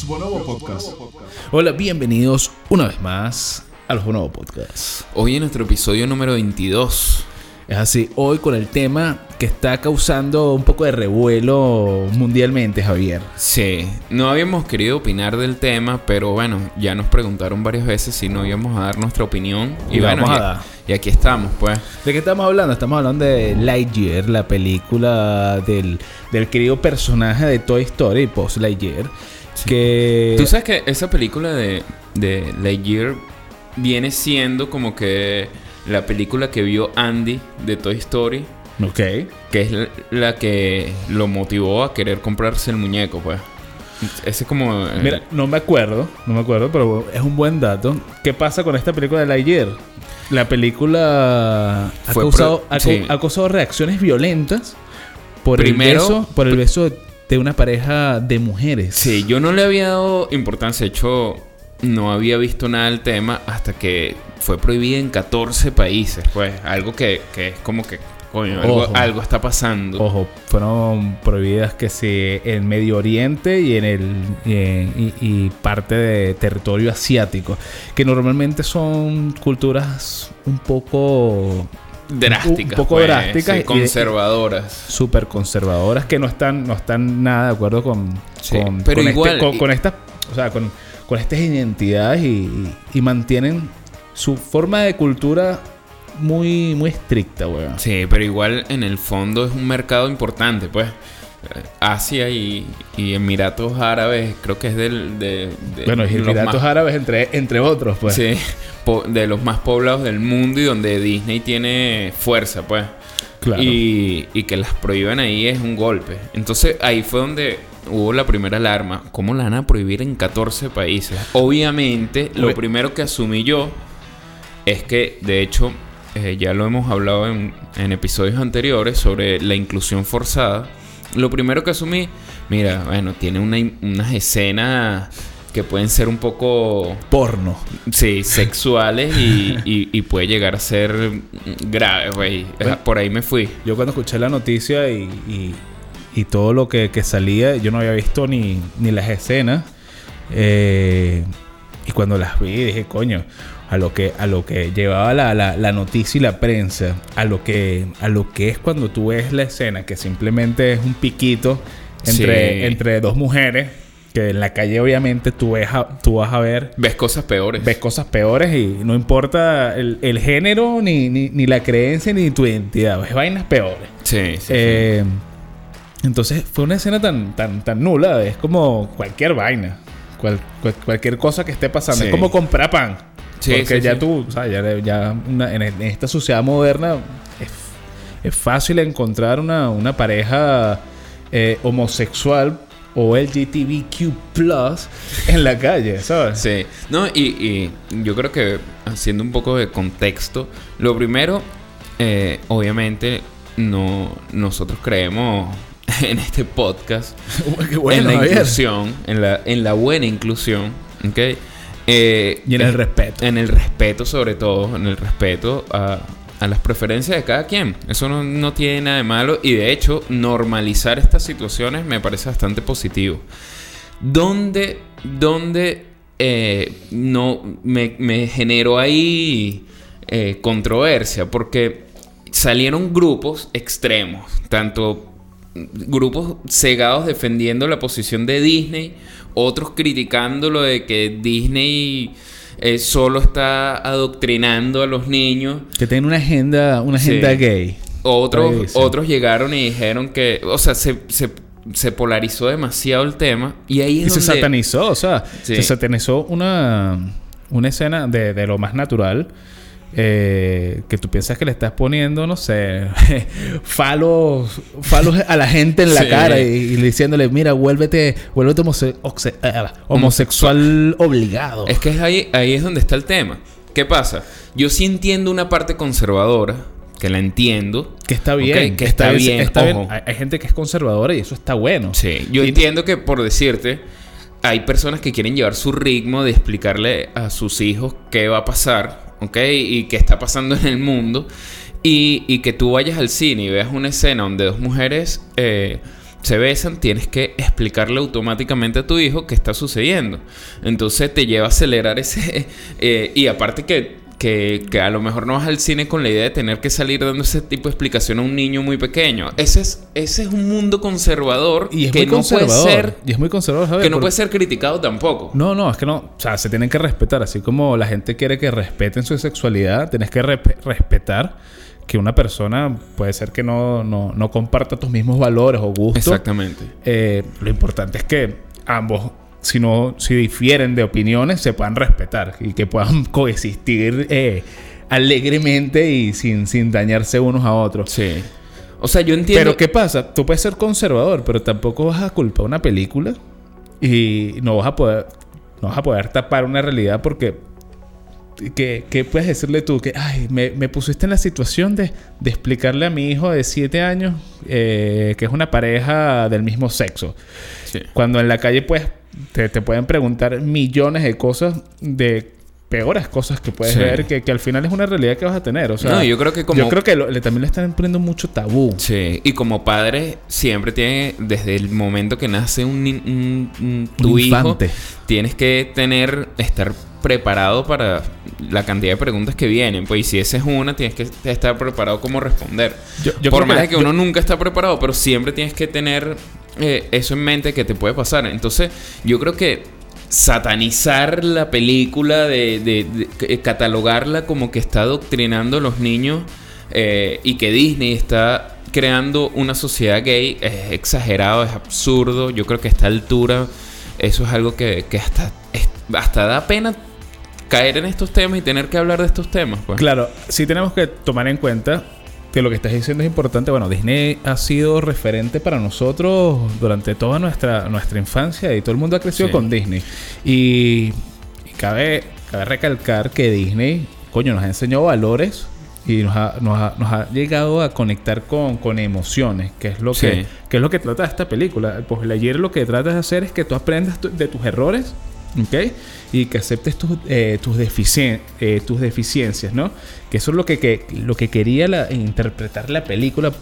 Los Bonobos Podcast. Hola, bienvenidos una vez más a los Bonobos Podcast. Hoy en nuestro episodio número 22. Es así, hoy con el tema que está causando un poco de revuelo mundialmente, Javier. Sí, no habíamos querido opinar del tema, pero bueno, ya nos preguntaron varias veces si no íbamos a dar nuestra opinión. Y, Y bueno, vamos a y- dar. y aquí estamos, pues. ¿De qué estamos hablando? Estamos hablando de Lightyear, la película del, del querido personaje de Toy Story, Post Lightyear. Que... Tú sabes que esa película de, de Lightyear viene siendo como que la película que vio Andy de Toy Story, Ok. que es la- la que lo motivó a querer comprarse el muñeco, pues. Ese es como... eh, Mira, no me acuerdo, no me acuerdo, pero es un buen dato. ¿Qué pasa con esta película de Lightyear? La película ha, Fue causado, pro- ha, sí. ha causado reacciones violentas por Primero- el beso, por el beso de una pareja de mujeres. Sí, yo no le había dado importancia. De hecho, no había visto nada del tema hasta que fue prohibida en 14 países. Pues algo que, que es como que, coño, algo, Ojo. algo está pasando. Ojo, fueron prohibidas que sí en Medio Oriente y en el y, en- y- y parte de territorio asiático, que normalmente son culturas un poco drásticas. un poco pues, drásticas sí, y- conservadoras. súper conservadoras que no están no están nada de acuerdo con Sí, con, pero con este- igual- con, con estas o sea con, con estas identidades y, y- y mantienen su forma de cultura muy muy estricta weón Sí, pero igual en el fondo es un mercado importante, pues. Asia y, y Emiratos Árabes, creo que es del, de, de bueno y Emiratos más- Árabes entre entre otros pues Sí, de los más poblados del mundo y donde Disney tiene fuerza, pues. Claro. Y, y que las prohíban ahí es un golpe. Entonces ahí fue donde hubo la primera alarma. ¿Cómo la van a prohibir en 14 países? Obviamente, lo primero que asumí yo es que, de hecho, eh, ya lo hemos hablado en, en episodios anteriores sobre la inclusión forzada. Lo primero que asumí, mira, bueno, tiene una, unas escenas que pueden ser un poco porno Sí, sexuales y, y- y puede llegar a ser grave, güey. Bueno. Por ahí me fui. yo cuando escuché la noticia y, y- y todo lo que, que salía yo no había visto ni, ni las escenas eh, y cuando las vi dije coño a lo que a lo que llevaba la, la- la noticia y la prensa a lo que a lo que es cuando tú ves la escena que simplemente es un piquito entre, Sí. entre dos mujeres que en la calle obviamente tú ves a- tú vas a ver Ves cosas peores. ves cosas peores y no importa el, el género ni, ni, ni la creencia ni tu identidad ves vainas peores Sí, sí. eh, entonces fue una escena tan, tan, tan nula. Es como cualquier vaina. Cual- cual- cualquier cosa que esté pasando. Sí. Es como comprar pan. Sí, Porque sí, ya sí. tú, o sea, ya, ya una- en, en esta sociedad moderna es, es fácil encontrar una, una pareja eh, homosexual o LGTBQ en la calle, ¿sabes? Sí. No, y, y yo creo que haciendo un poco de contexto, lo primero, eh, obviamente, no, nosotros creemos en este podcast bueno, en la inclusión, en la, en la buena inclusión, ¿ok? Eh, Y en el respeto. En el respeto, sobre todo, en el respeto a, a las preferencias de cada quien. Eso no, no tiene nada de malo y de hecho normalizar estas situaciones me parece bastante positivo. Donde, donde eh, no me, me generó ahí eh, controversia porque salieron grupos extremos, tanto grupos cegados defendiendo la posición de Disney, otros criticando lo de que Disney eh, solo está adoctrinando a los niños. Que tiene una agenda, una Sí. agenda gay. Otros, otros llegaron y dijeron que, o sea, se, se, se polarizó demasiado el tema y ahí es Y se satanizó, o sea, Sí. se satanizó una, una escena de, de lo más natural. Eh, que tú piensas que le estás poniendo, no sé, falos, falos a la gente en la Sí. cara y, y diciéndole, mira, vuélvete, vuélvete homose- oxe- eh, homosexual obligado. Es que es ahí, ahí es donde está el tema. ¿Qué pasa? Yo sí entiendo una parte conservadora, que la entiendo. que está bien, que está bien, está bien. Hay, hay gente que es conservadora y eso está bueno. Sí, yo Y- entiendo que por decirte, hay personas que quieren llevar su ritmo de explicarle a sus hijos qué va a pasar, ¿ok? Y qué está pasando en el mundo. Y, y que tú vayas al cine y veas una escena donde dos mujeres eh, se besan, tienes que explicarle automáticamente a tu hijo qué está sucediendo. Entonces te lleva a acelerar ese... eh, y aparte que, que, que a lo mejor no vas al cine con la idea de tener que salir dando ese tipo de explicación a un niño muy pequeño. Ese es, ese es un mundo conservador Y es que muy no puede conservador. ser... y es muy conservador, Que no porque- puede ser criticado tampoco. No, no, es que no. O sea, se tienen que respetar. Así como la gente quiere que respeten su sexualidad, tienes que respe- respetar que una persona puede ser que no, no, no comparta tus mismos valores o gustos. Exactamente. Eh, lo importante es que ambos, si no, si difieren de opiniones, se puedan respetar y que puedan coexistir eh, alegremente y sin, sin dañarse unos a otros. Sí. O sea, yo entiendo... Pero ¿qué pasa? Tú puedes ser conservador, pero tampoco vas a culpar una película y no vas a poder, no vas a poder tapar una realidad porque ¿qué, qué puedes decirle tú? Que ay, me, me pusiste en la situación de, de explicarle a mi hijo de 7 años eh, que es una pareja del mismo sexo. Sí. Cuando en la calle pues te, te pueden preguntar millones de cosas de peores cosas que puedes Sí. ver que, que al final es una realidad que vas a tener. O sea, No, yo creo que como- Yo creo que lo- le, también le están poniendo mucho tabú. Sí, y como padre siempre tiene, desde el momento que nace un, un- un- tu Un hijo, tienes que tener, estar preparado para la cantidad de preguntas que vienen. Pues y si esa es una, tienes que estar preparado como responder. Yo- yo Por creo más que- de que uno nunca está preparado, pero siempre tienes que tener eh, eso en mente que te puede pasar. Entonces, yo creo que satanizar la película, de, de- eh, catalogarla como que está adoctrinando a los niños eh, y que Disney está creando una sociedad gay es exagerado, es absurdo. Yo creo que a esta altura eso es algo que, hasta, hasta da pena caer en estos temas y tener que hablar de estos temas. Pues. Claro, sí tenemos que tomar en cuenta que lo que estás diciendo es importante. Bueno, Disney ha sido referente para nosotros durante toda nuestra, nuestra infancia y todo el mundo ha crecido Sí. con Disney. Y, y cabe, cabe recalcar que Disney, coño, nos ha enseñado valores y nos ha, nos ha- nos ha llegado a conectar con, con emociones, que es lo Sí. que, que es lo que trata esta película. Pues ayer lo que trata de hacer es que tú aprendas tu- de tus errores, ¿ok? Y que aceptes tus, eh, tus, deficien- eh, tus deficiencias, ¿no? Que eso es lo que, que- lo que quería la- interpretar la película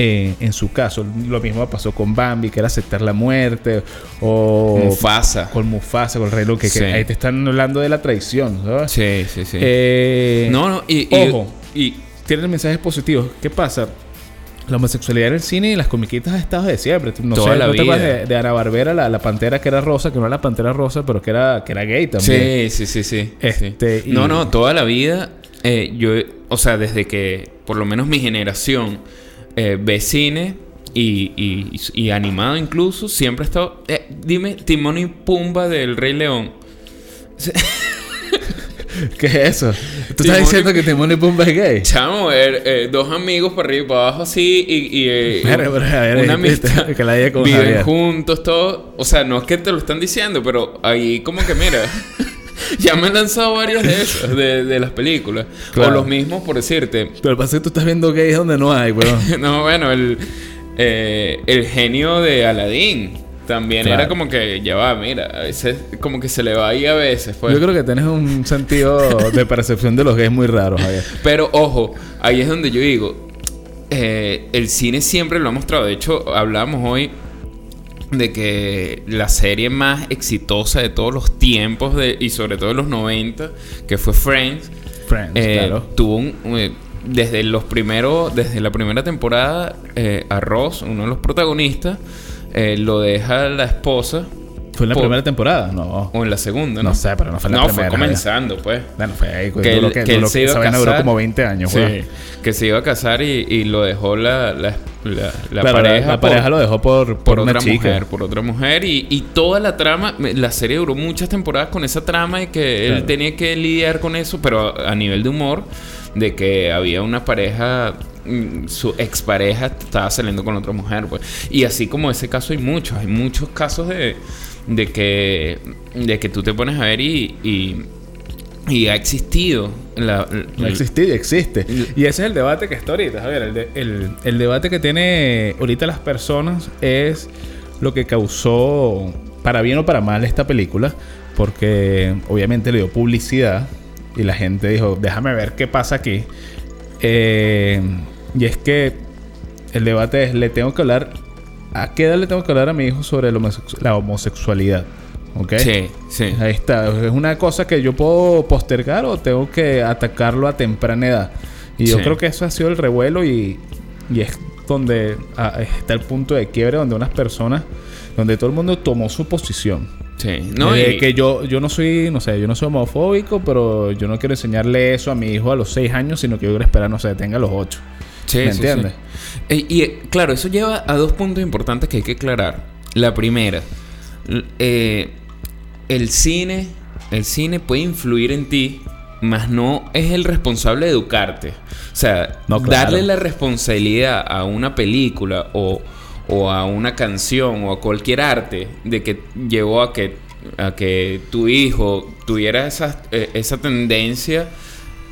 eh, en su caso. Lo mismo pasó con Bambi, que era aceptar la muerte, o Mufasa. con Mufasa, con el rey León, que, que Sí. ahí te están hablando de la traición, ¿sabes? Sí, sí, sí. Eh, no, no, y, y- Ojo, y tienen mensajes positivos. ¿Qué pasa? La homosexualidad en el cine y las comiquitas ha estado de siempre. No Toda sé, la ¿no te acuerdas vida. de, de Ana Barbera, la, la pantera que era rosa, que no era la pantera rosa, pero que era, que era gay también? Sí, sí, sí, sí. Este, sí. y- No, no, toda la vida, eh, yo, o sea, desde que por lo menos mi generación eh, ve cine y, y, y animado incluso, siempre he estado... eh, dime, Timón y Pumba del Rey León. ¿Qué es eso? ¿Tú Timón estás y- diciendo que Timón y Pumba es gay? Chamo, eh, eh, dos amigos para arriba y para abajo así y, y, eh, Pero, pero, a ver, una amistad. que la idea con Viven Javier. juntos, todo. O sea, no es que te lo están diciendo, pero ahí como que mira. ya me han lanzado varias de esas, de, de las películas. Claro. O los mismos, por decirte. Pero pasa que tú estás viendo gays donde no hay, weón. no, bueno, el, eh, el genio de Aladdin. También Claro. era como que, ya va, mira, a veces como que se le va ahí a veces. Pues. Yo creo que tienes un sentido de percepción de los gays muy raro, Javier. Pero ojo, ahí es donde yo digo, eh, el cine siempre lo ha mostrado. De hecho, hablamos hoy de que la serie más exitosa de todos los tiempos de, y sobre todo de los 90, que fue Friends, Friends, eh, claro. tuvo un... eh, desde los primeros, desde la primera temporada, eh, a Ross, uno de los protagonistas, eh, lo deja la esposa. ¿Fue en la por- primera temporada? No. O en la segunda, ¿no? No sé, pero no fue en la No, primera. fue comenzando, pues. Bueno, fue ahí. Que duró él- que, que él se iba a duró casar. como 20 años, Sí, weón. que se iba a casar y, y lo dejó la, la, la- la Claro, pareja. la por- pareja lo dejó por, por, por una otra chica. mujer, por otra mujer. Y, y toda la trama, la serie duró muchas temporadas con esa trama y que él tenía que lidiar con eso, pero a, a nivel de humor, de que había una pareja, su expareja estaba saliendo con otra mujer, pues. Y así como ese caso hay muchos, hay muchos casos de, de que de que tú te pones a ver y, y, y ha existido la, No existe y existe. Y ese es el debate que está ahorita, Javier. El, de- el- el debate que tiene ahorita las personas es lo que causó, para bien o para mal, esta película. Porque obviamente le dio publicidad y la gente dijo, déjame ver qué pasa aquí. Eh, y es que el debate es, ¿le tengo que hablar ¿a qué edad le tengo que hablar a mi hijo sobre la, homosexu- la homosexualidad? ¿Ok? Sí, sí. Ahí está. Es una cosa que yo puedo postergar o tengo que atacarlo a temprana edad. Y yo Sí. creo que eso ha sido el revuelo y, y es donde ah, está el punto de quiebre donde unas personas, donde todo el mundo tomó su posición. Sí. No, Eh, y- que yo, yo no soy, no sé, yo no soy homofóbico, pero yo no quiero enseñarle eso a mi hijo a los 6 años, sino que yo quiero esperar, no sé, tenga a los 8. Sí, ¿Me sí, entiendes? sí. Eh, y eh, claro, eso lleva a dos puntos importantes que hay que aclarar. La primera, eh, el cine, el cine puede influir en ti, mas no es el responsable de educarte. O sea, No, claro. darle la responsabilidad a una película o, o a una canción o a cualquier arte de que llevó a que, a que tu hijo tuviera esa, eh, esa tendencia,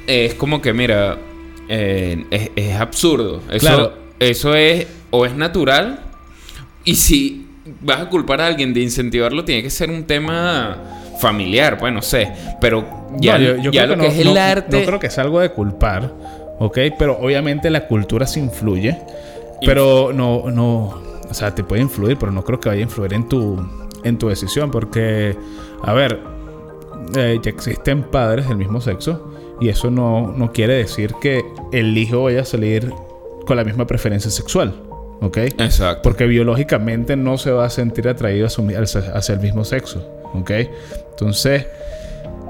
es como que, mira, eh, es, es absurdo. Eso, Claro. eso es o es natural y si vas a culpar a alguien de incentivarlo, tiene que ser un tema familiar, pues no sé. Pero ya, No, yo- yo ya creo lo que que no- es el no- arte. No creo que es algo de culpar, ¿ok? Pero obviamente la cultura se influye. Pero no, no, o sea, te puede influir, pero no creo que vaya a influir en tu, en tu decisión. Porque, a ver, eh, ya existen padres del mismo sexo. Y eso no, no quiere decir que el hijo vaya a salir con la misma preferencia sexual, ¿ok? Exacto. Porque biológicamente no se va a sentir atraído a su hacia, el mismo sexo. ¿Ok? Entonces,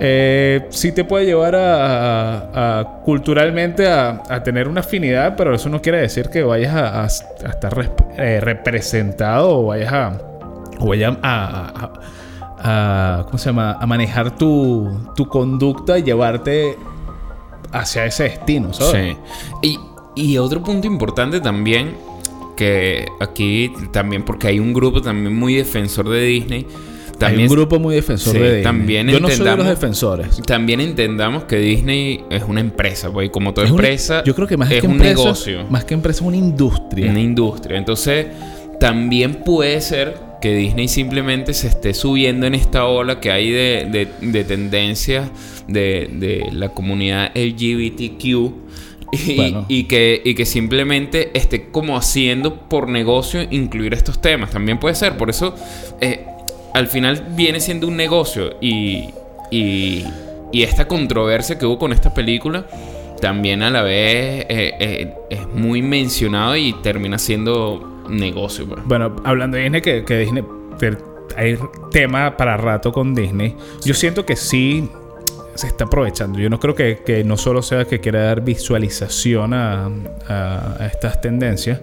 eh, sí te puede llevar a, a- a- culturalmente a, a tener una afinidad, pero eso no quiere decir que vayas a, estar eh, representado o vayas a. O vayas a- ¿Cómo se llama? A manejar tu, tu conducta y llevarte hacia ese destino, ¿sabes? Sí. Y, y otro punto importante también, que aquí también, porque hay un grupo también muy defensor de Disney. También, Hay un grupo muy defensor Sí, de Disney. también Yo no soy de los entendamos- defensores. También entendamos que Disney es una empresa, pues, y como toda Es una- empresa, yo creo que más es que un empresa, negocio, Más que empresa, es una industria. una industria. Entonces, también puede ser que Disney simplemente se esté subiendo en esta ola que hay de, de, de tendencias de, de la comunidad LGBTQ. Y, Bueno. y que, y que simplemente esté como haciendo por negocio incluir estos temas. También puede ser. Por eso, eh, al final viene siendo un negocio. Y, y, y esta controversia que hubo con esta película también a la vez eh, eh, es muy mencionado y termina siendo negocio. pues. Bueno, hablando de Disney, que, que Disney. que hay tema para rato con Disney. Yo siento que sí se está aprovechando. Yo no creo que, que no solo sea que quiera dar visualización a, a- a estas tendencias,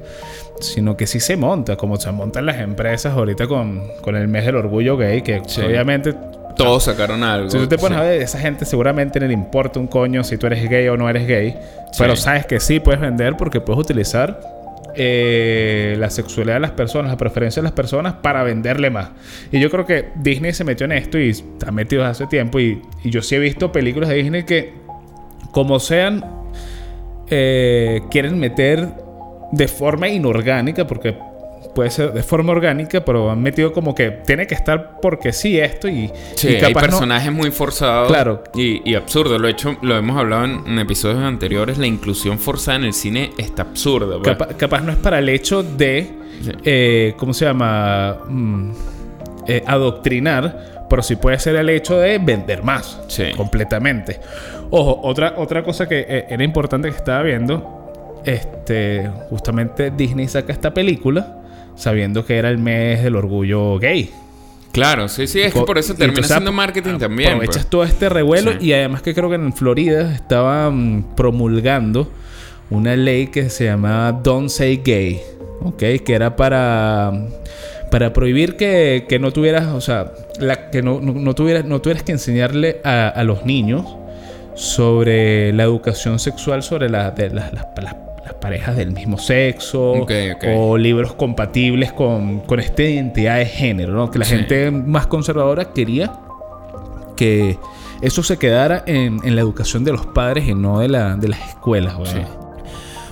sino que sí se monta, como se montan las empresas ahorita con, con el mes del orgullo gay, que Sí. obviamente Todos sacaron algo. Si tú te pones sí. a ver, esa gente seguramente no le importa un coño si tú eres gay o no eres gay. Sí. Pero sabes que sí puedes vender porque puedes utilizar eh, la sexualidad de las personas, la preferencia de las personas para venderle más. Y yo creo que Disney se metió en esto y está metido hace tiempo. Y, yo sí he visto películas de Disney que, como sean, eh, quieren meter de forma inorgánica, porque puede ser de forma orgánica, pero han metido como que tiene que estar porque sí esto y, Sí, y hay capaz no- personajes muy forzados Claro. y, y absurdos. Lo, he hecho, lo hemos hablado en, en episodios anteriores. La inclusión forzada en el cine está absurda. pues. Capa- capaz no es para el hecho de, Sí. eh, ¿cómo se llama? Mm, eh, adoctrinar, pero sí puede ser el hecho de vender más. Sí. Completamente. Ojo, otra, otra cosa que eh, era importante que estaba viendo, este, justamente Disney saca esta película sabiendo que era el mes del orgullo gay. Claro, sí, sí. Es que por eso termina siendo marketing también. Aprovechas pues. todo este revuelo Sí. y además que creo que en Florida estaban promulgando una ley que se llamaba Don't Say Gay, ¿ok? Que era para, para prohibir que, que no tuvieras, o sea, la, que no, no, no tuvieras, no tuvieras que enseñarle a, a los niños sobre la educación sexual sobre la, de las, las- las- las parejas del mismo sexo o libros compatibles con, con esta identidad de género, ¿no? Que la Sí. gente más conservadora quería que eso se quedara en, en la educación de los padres y no de, la, de las escuelas. Sí.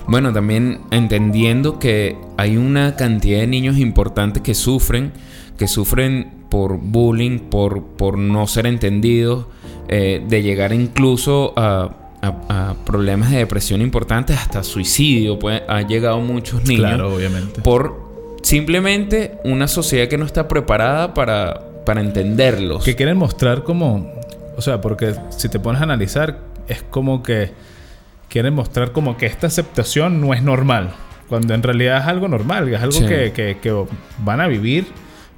Bueno, también entendiendo que hay una cantidad de niños importantes que sufren, que sufren por bullying, por, por no ser entendidos, eh, de llegar incluso a, a- a problemas de depresión importantes, hasta suicidio. Pues, ha llegado muchos niños Claro, obviamente. por simplemente una sociedad que no está preparada para, para entenderlos. Que quieren mostrar como... O sea, porque si te pones a analizar, es como que quieren mostrar como que esta aceptación no es normal. Cuando en realidad es algo normal, es algo Sí. que, que- que van a vivir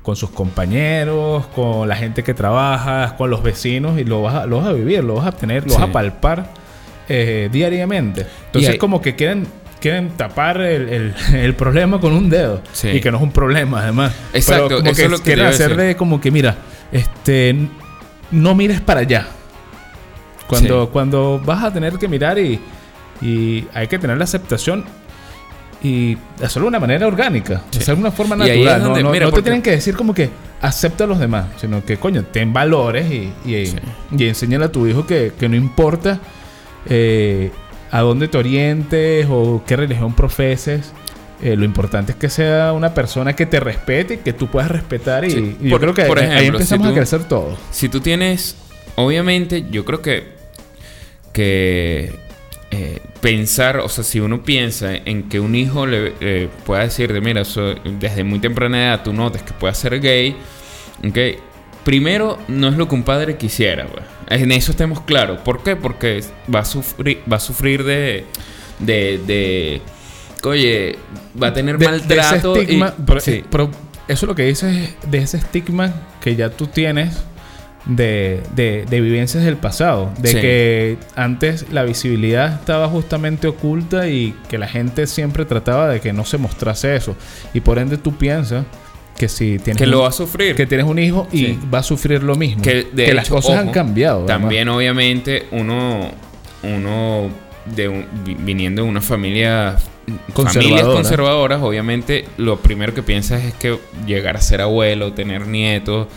con sus compañeros, con la gente que trabaja, con los vecinos y lo vas a, lo vas a vivir, lo vas a tener, lo vas a palpar eh, diariamente. Entonces hay- es como que quieren, quieren tapar el, el- el problema con un dedo. Sí. Y que no es un problema además. Exacto, Pero como eso que es lo que te quieren iba a hacer decir. de como que mira, este no mires para allá. Cuando, Sí. cuando vas a tener que mirar y, y hay que tener la aceptación y hacerlo de una manera orgánica, Sí. hacerlo de una forma natural. No, donde- no- mira, no te tienen que decir como que acepta a los demás, sino que coño, ten valores y, y, Sí. y enséñale a tu hijo que, que no importa eh, a dónde te orientes o qué religión profeses. eh, lo importante es que sea una persona que te respete y que tú puedas respetar. Y, Sí. y yo Por- creo que por ahí- ahí ejemplo, empezamos si a tú- crecer todos. Si tú tienes, obviamente, yo creo que que eh, pensar, o sea, si uno piensa en que un hijo le eh, pueda decir de, mira, so- desde muy temprana edad tú notes que pueda ser gay, ¿ok? Primero, no es lo que un padre quisiera, güey. En eso estemos claros. ¿Por qué? Porque va a sufrir, va a sufrir de, de, de, oye, va a tener de, de maltrato. ese y- estigma, pero, sí. pero eso lo que dices es de ese estigma que ya tú tienes de, de, de vivencias del pasado. De Sí. que antes la visibilidad estaba justamente oculta y que la gente siempre trataba de que no se mostrase eso. Y por ende tú piensas que si tienes, que lo va a sufrir. que tienes un hijo y Sí. va a sufrir lo mismo. Que, de las hecho, cosas han cambiado. además. También, obviamente, uno, uno de un- viniendo de una familia familias Conservadora. conservadoras, obviamente, lo primero que piensas es que llegar a ser abuelo, tener nietos,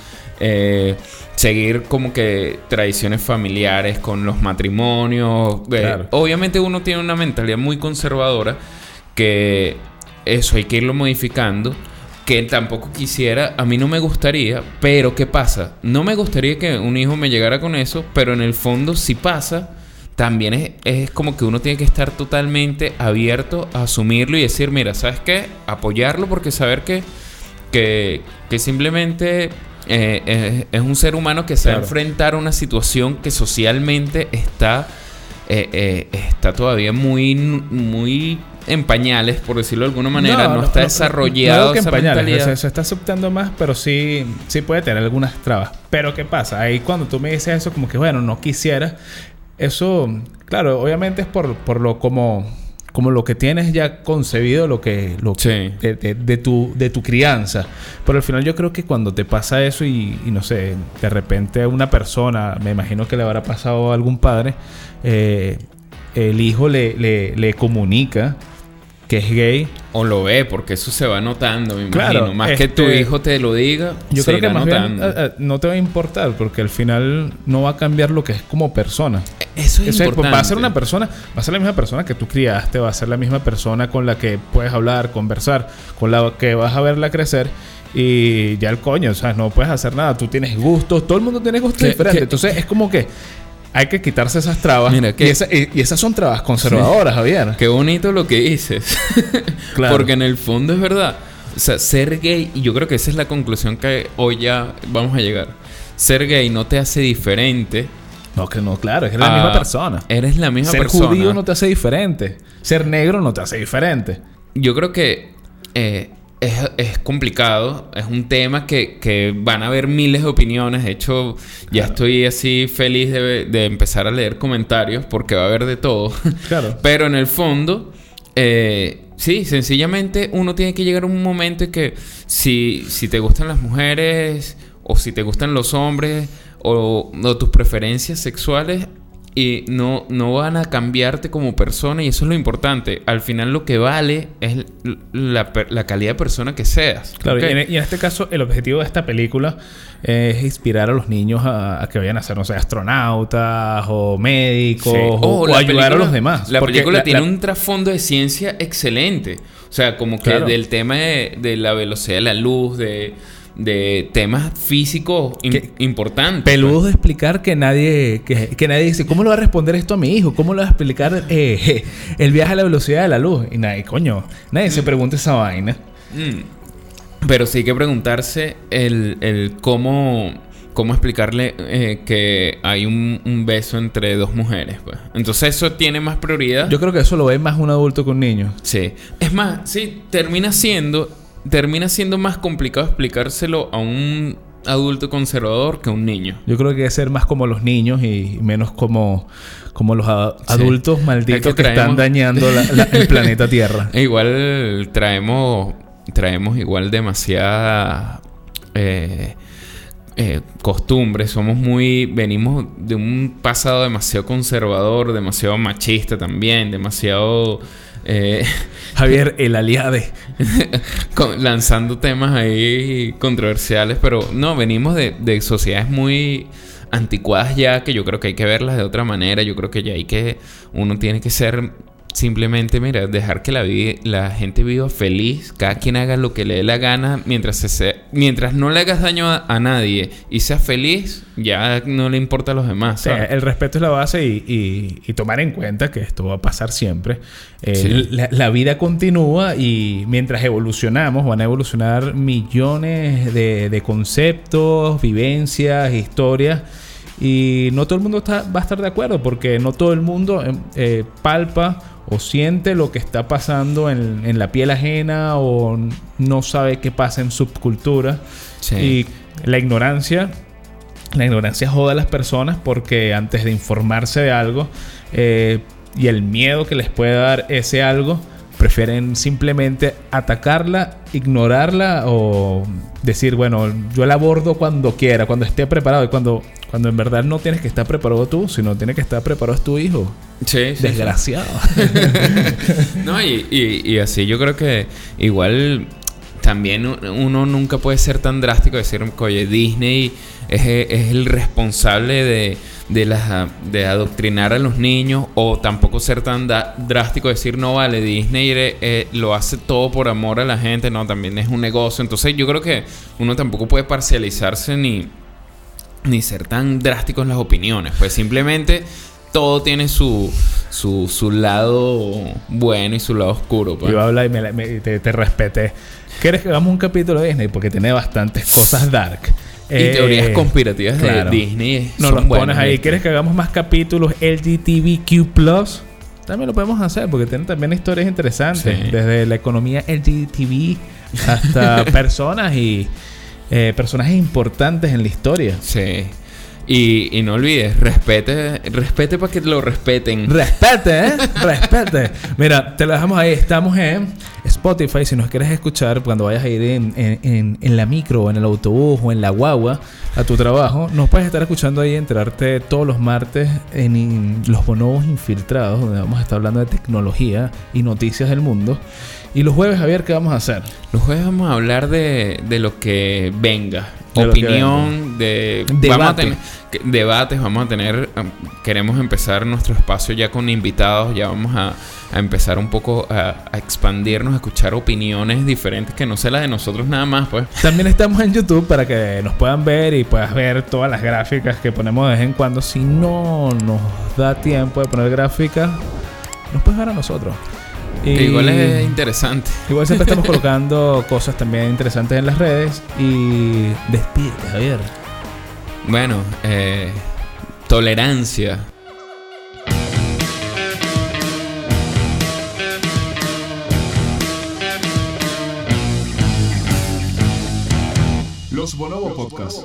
eh, seguir como que tradiciones familiares con los matrimonios. eh, obviamente, uno tiene una mentalidad muy conservadora que eso hay que irlo modificando. Que tampoco quisiera, a mí no me gustaría, pero ¿qué pasa? No me gustaría que un hijo me llegara con eso, pero en el fondo si pasa, también es, es como que uno tiene que estar totalmente abierto a asumirlo y decir, mira, ¿sabes qué? Apoyarlo porque saber que, que, que simplemente eh, es, es un ser humano que se va a enfrentar a una situación que socialmente está, eh, eh, está todavía muy, muy en pañales, por decirlo de alguna manera. No, está desarrollado no que en esa pañales, mentalidad. Se, se está aceptando más, pero sí, sí puede tener algunas trabas. Pero ¿qué pasa? Ahí cuando tú me dices eso, como que bueno, no quisiera. Eso, claro, obviamente es por, por lo como, como lo que tienes ya concebido, lo que, lo Sí. de, de- de tu, de tu crianza. Pero al final yo creo que cuando te pasa eso y, y no sé, de repente a una persona, me imagino que le habrá pasado a algún padre, eh, el hijo le, le, le comunica que es gay. O lo ve, porque eso se va notando, me Claro, imagino. Más que tu este, hijo te lo diga, Yo se creo que más bien eh, eh, no te va a importar porque al final no va a cambiar lo que es como persona. Eso es Eso es, importante. va a ser una persona, va a ser la misma persona que tú criaste, va a ser la misma persona con la que puedes hablar, conversar, con la que vas a verla crecer. Y ya el coño, o sea, no puedes hacer nada. Tú tienes gustos, todo el mundo tiene gustos diferentes. Entonces es como que hay que quitarse esas trabas. Mira, que- y, esa- y- y esas son trabas conservadoras, Javier. Qué bonito lo que dices. Claro. Porque en el fondo es verdad. O sea, ser gay, y yo creo que esa es la conclusión que hoy ya vamos a llegar. Ser gay no te hace diferente. No, que no, claro, es la misma persona. Eres la misma Ser persona. judío no te hace diferente. Ser negro no te hace diferente. Yo creo que eh, es, es complicado. Es un tema que, que van a haber miles de opiniones. De hecho, ya estoy así feliz de, de empezar a leer comentarios porque va a haber de todo. Claro. Pero en el fondo, eh, sí, sencillamente uno tiene que llegar a un momento en que si, si te gustan las mujeres o si te gustan los hombres o, o tus preferencias sexuales y no, no van a cambiarte como persona y eso es lo importante. Al final lo que vale es la, la calidad de persona que seas. Claro, y, en, y en este caso, el objetivo de esta película es inspirar a los niños a, a que vayan a ser, no sé, astronautas o médicos Sí. o, Oh, o ayudar a los demás. La película la- tiene la- un trasfondo de ciencia excelente. O sea, como que Claro. del tema de, de la velocidad de la luz, de, de temas físicos Que- importantes. Peludo de explicar que nadie, que, que nadie dice, ¿cómo le va a responder esto a mi hijo? ¿Cómo le va a explicar eh, el viaje a la velocidad de la luz? Y nadie, coño, nadie se pregunta esa vaina. Mm. Pero sí hay que preguntarse el, el cómo, cómo explicarle eh, que hay un, un beso entre dos mujeres. Pues. Entonces eso tiene más prioridad. Yo creo que eso lo ve más un adulto que un niño. Sí. Es más, sí, termina siendo, termina siendo más complicado explicárselo a un adulto conservador que a un niño. Yo creo que debe ser más como los niños y menos como, como los a- Sí. adultos malditos Es que que, están dañando la- la- el planeta Tierra. E igual traemos, traemos igual demasiada eh, eh, costumbres. Somos muy, venimos de un pasado demasiado conservador, demasiado machista también, demasiado eh, Javier, el aliade. lanzando temas ahí controversiales, pero no, venimos de, de sociedades muy anticuadas ya, que yo creo que hay que verlas de otra manera, yo creo que ya hay que, uno tiene que ser simplemente, mira, dejar que la, la gente viva feliz, cada quien haga lo que le dé la gana, mientras, se mientras no le hagas daño a, a nadie y seas feliz, ya no le importa a los demás. O sea, ¿sabes? el respeto es la base y, y- y tomar en cuenta que esto va a pasar siempre. Eh, Sí. la, la vida continúa y mientras evolucionamos van a evolucionar millones de, de conceptos, vivencias, historias. Y no todo el mundo está- va a estar de acuerdo porque no todo el mundo eh, eh, palpa o siente lo que está pasando en, en la piel ajena o no sabe qué pasa en subcultura. Sí. Y la ignorancia, la ignorancia joda a las personas porque antes de informarse de algo eh, y el miedo que les puede dar ese algo, prefieren simplemente atacarla, ignorarla o decir, bueno, yo la abordo cuando quiera, cuando esté preparado y cuando, cuando en verdad no tienes que estar preparado tú, sino tienes que estar preparado tu hijo. Sí, sí, sí. Desgraciado. No, y, y- y así yo creo que igual también uno nunca puede ser tan drástico de decir, oye, Disney es, es el responsable de, de, las- de adoctrinar a los niños o tampoco ser tan drástico de decir, no vale, Disney eh, eh, lo hace todo por amor a la gente, no, también es un negocio. Entonces yo creo que uno tampoco puede parcializarse ni, ni ser tan drástico en las opiniones, pues simplemente todo tiene su, su, su lado bueno y su lado oscuro. Pues. Yo habla y me- te, te respeté. ¿Quieres que hagamos un capítulo de Disney? Porque tiene bastantes cosas dark. Y Eh, teorías conspirativas claro. de Disney. Son los pones ahí. ¿Quieres que hagamos más capítulos LGTBQ+. También lo podemos hacer porque tienen también historias interesantes. Sí. Desde la economía LGTB hasta personas y eh, personajes importantes en la historia. Sí. Y, y no olvides, respete, respete para que lo respeten. Respete, ¿eh? Respete. Mira, te lo dejamos ahí. Estamos en Spotify. Si nos quieres escuchar cuando vayas a ir en, en- en- en la micro, o en el autobús o en la guagua a tu trabajo, nos puedes estar escuchando ahí, enterarte todos los martes en, in- los bonobos infiltrados, donde vamos a estar hablando de tecnología y noticias del mundo. Y los jueves, Javier, ¿qué vamos a hacer? Los jueves vamos a hablar de, de lo que venga. De Opinión, de Debate. Vamos a tener, que- debates, vamos a tener... um, queremos empezar nuestro espacio ya con invitados. Ya vamos a, a empezar un poco a, a expandirnos, a escuchar opiniones diferentes que no sea las de nosotros nada más, pues. También estamos en YouTube para que nos puedan ver y puedas ver todas las gráficas que ponemos de vez en cuando. Si no nos da tiempo de poner gráficas, nos puedes ver a nosotros. Que igual es interesante. igual siempre estamos colocando cosas también interesantes en las redes. Y despídete, Javier. Bueno, eh, tolerancia. Los Bonobo Podcast.